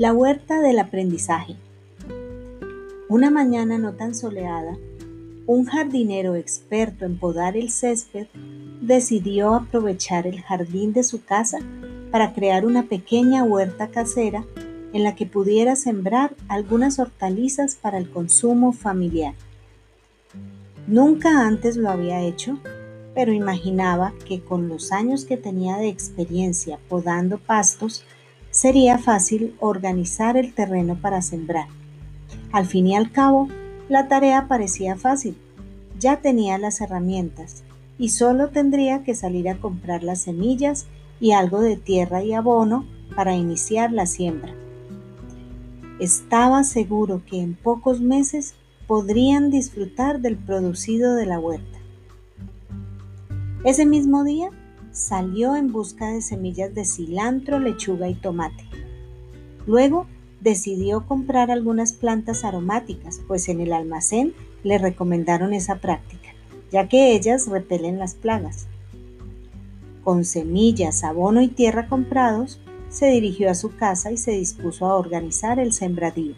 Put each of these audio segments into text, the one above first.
La huerta del aprendizaje. Una mañana no tan soleada, un jardinero experto en podar el césped decidió aprovechar el jardín de su casa para crear una pequeña huerta casera en la que pudiera sembrar algunas hortalizas para el consumo familiar. Nunca antes lo había hecho, pero imaginaba que con los años que tenía de experiencia podando pastos, sería fácil organizar el terreno para sembrar. Al fin y al cabo, la tarea parecía fácil. Ya tenía las herramientas y solo tendría que salir a comprar las semillas y algo de tierra y abono para iniciar la siembra. Estaba seguro que en pocos meses podrían disfrutar del producido de la huerta. Ese mismo día salió en busca de semillas de cilantro, lechuga y tomate. Luego decidió comprar algunas plantas aromáticas, pues en el almacén le recomendaron esa práctica, ya que ellas repelen las plagas. Con semillas, abono y tierra comprados, se dirigió a su casa y se dispuso a organizar el sembradío.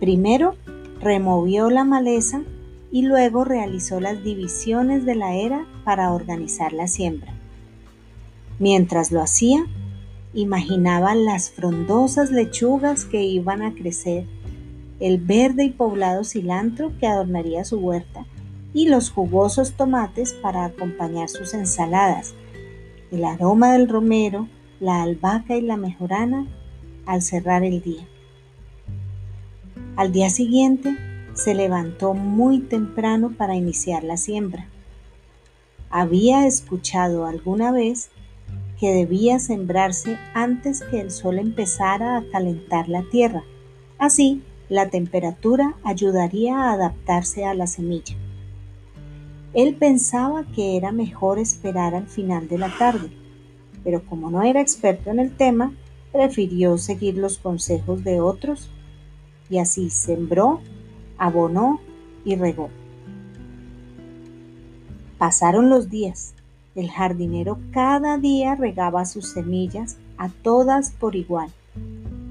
Primero removió la maleza y luego realizó las divisiones de la era para organizar la siembra. Mientras lo hacía, imaginaba las frondosas lechugas que iban a crecer, el verde y poblado cilantro que adornaría su huerta y los jugosos tomates para acompañar sus ensaladas, el aroma del romero, la albahaca y la mejorana al cerrar el día. Al día siguiente, se levantó muy temprano para iniciar la siembra. Había escuchado alguna vez que debía sembrarse antes que el sol empezara a calentar la tierra. Así, la temperatura ayudaría a adaptarse a la semilla. Él pensaba que era mejor esperar al final de la tarde, pero como no era experto en el tema, prefirió seguir los consejos de otros y así sembró abonó y regó. Pasaron los días. El jardinero cada día regaba sus semillas a todas por igual,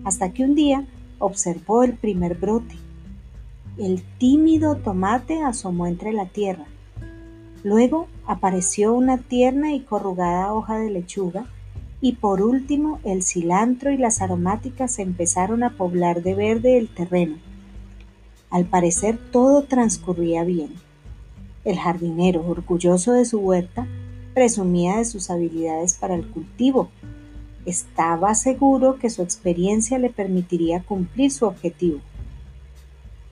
hasta que un día observó el primer brote. El tímido tomate asomó entre la tierra. Luego apareció una tierna y corrugada hoja de lechuga y por último el cilantro y las aromáticas empezaron a poblar de verde el terreno. Al parecer todo transcurría bien. El jardinero, orgulloso de su huerta, presumía de sus habilidades para el cultivo. Estaba seguro que su experiencia le permitiría cumplir su objetivo.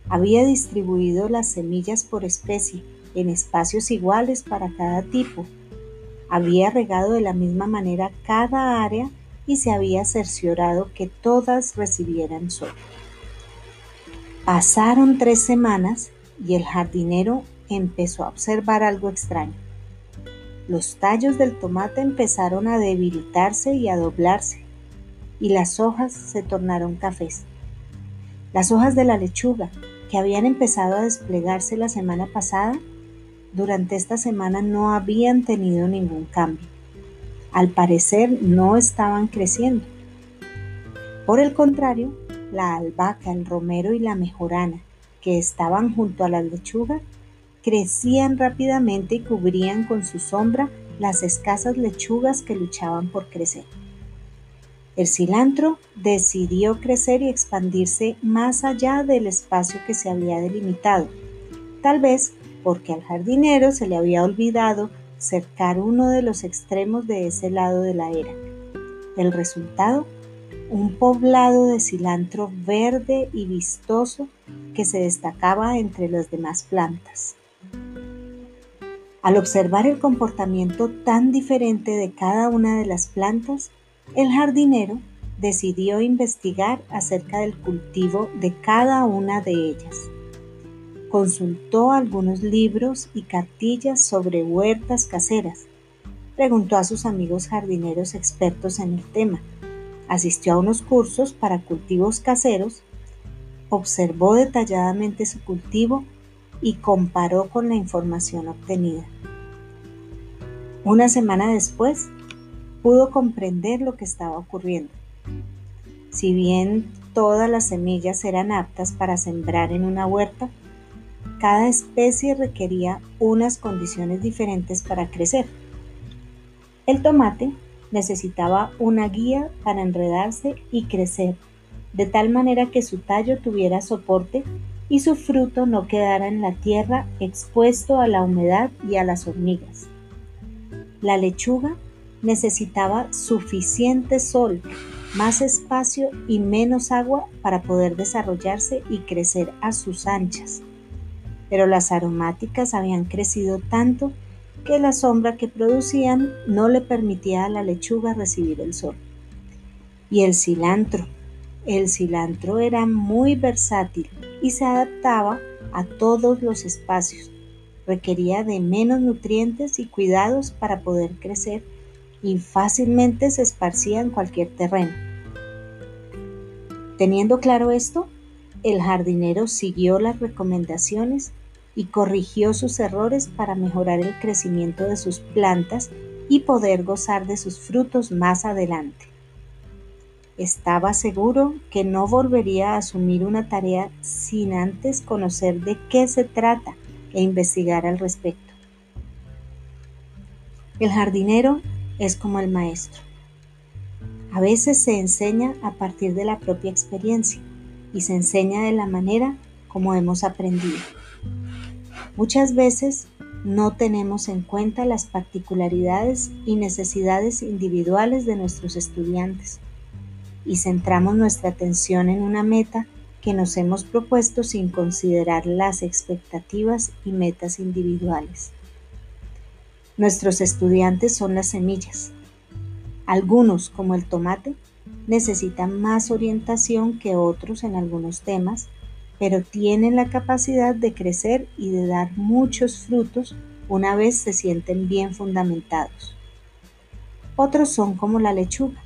Había distribuido las semillas por especie, en espacios iguales para cada tipo. Había regado de la misma manera cada área y se había cerciorado que todas recibieran sol. Pasaron tres semanas y el jardinero empezó a observar algo extraño. Los tallos del tomate empezaron a debilitarse y a doblarse, y las hojas se tornaron cafés. Las hojas de la lechuga, que habían empezado a desplegarse la semana pasada, durante esta semana no habían tenido ningún cambio. Al parecer no estaban creciendo. Por el contrario, la albahaca, el romero y la mejorana, que estaban junto a la lechuga, crecían rápidamente y cubrían con su sombra las escasas lechugas que luchaban por crecer. El cilantro decidió crecer y expandirse más allá del espacio que se había delimitado, tal vez porque al jardinero se le había olvidado cercar uno de los extremos de ese lado de la era. El resultado un poblado de cilantro verde y vistoso que se destacaba entre las demás plantas. Al observar el comportamiento tan diferente de cada una de las plantas, el jardinero decidió investigar acerca del cultivo de cada una de ellas. Consultó algunos libros y cartillas sobre huertas caseras. Preguntó a sus amigos jardineros expertos en el tema Asistió a unos cursos para cultivos caseros, observó detalladamente su cultivo y comparó con la información obtenida. Una semana después, pudo comprender lo que estaba ocurriendo. Si bien todas las semillas eran aptas para sembrar en una huerta, cada especie requería unas condiciones diferentes para crecer. El tomate necesitaba una guía para enredarse y crecer, de tal manera que su tallo tuviera soporte y su fruto no quedara en la tierra expuesto a la humedad y a las hormigas. La lechuga necesitaba suficiente sol, más espacio y menos agua para poder desarrollarse y crecer a sus anchas. Pero las aromáticas habían crecido tanto que la sombra que producían no le permitía a la lechuga recibir el sol. Y el cilantro. El cilantro era muy versátil y se adaptaba a todos los espacios. Requería de menos nutrientes y cuidados para poder crecer y fácilmente se esparcía en cualquier terreno. Teniendo claro esto, el jardinero siguió las recomendaciones y corrigió sus errores para mejorar el crecimiento de sus plantas y poder gozar de sus frutos más adelante. Estaba seguro que no volvería a asumir una tarea sin antes conocer de qué se trata e investigar al respecto. El jardinero es como el maestro. A veces se enseña a partir de la propia experiencia y se enseña de la manera como hemos aprendido. Muchas veces no tenemos en cuenta las particularidades y necesidades individuales de nuestros estudiantes y centramos nuestra atención en una meta que nos hemos propuesto sin considerar las expectativas y metas individuales. Nuestros estudiantes son las semillas. Algunos, como el tomate, necesitan más orientación que otros en algunos temas pero tienen la capacidad de crecer y de dar muchos frutos una vez se sienten bien fundamentados. Otros son como la lechuga,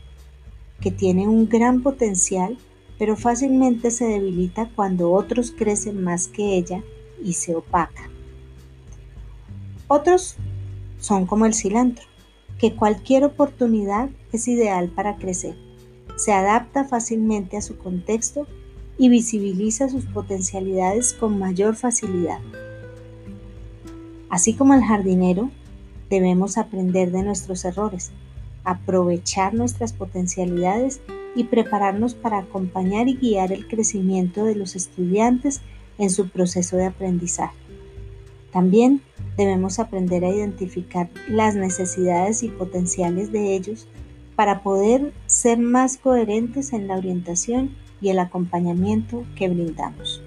que tiene un gran potencial, pero fácilmente se debilita cuando otros crecen más que ella y se opaca. Otros son como el cilantro, que cualquier oportunidad es ideal para crecer. Se adapta fácilmente a su contexto y visibiliza sus potencialidades con mayor facilidad. Así como el jardinero, debemos aprender de nuestros errores, aprovechar nuestras potencialidades y prepararnos para acompañar y guiar el crecimiento de los estudiantes en su proceso de aprendizaje. También debemos aprender a identificar las necesidades y potenciales de ellos para poder ser más coherentes en la orientación y el acompañamiento que brindamos.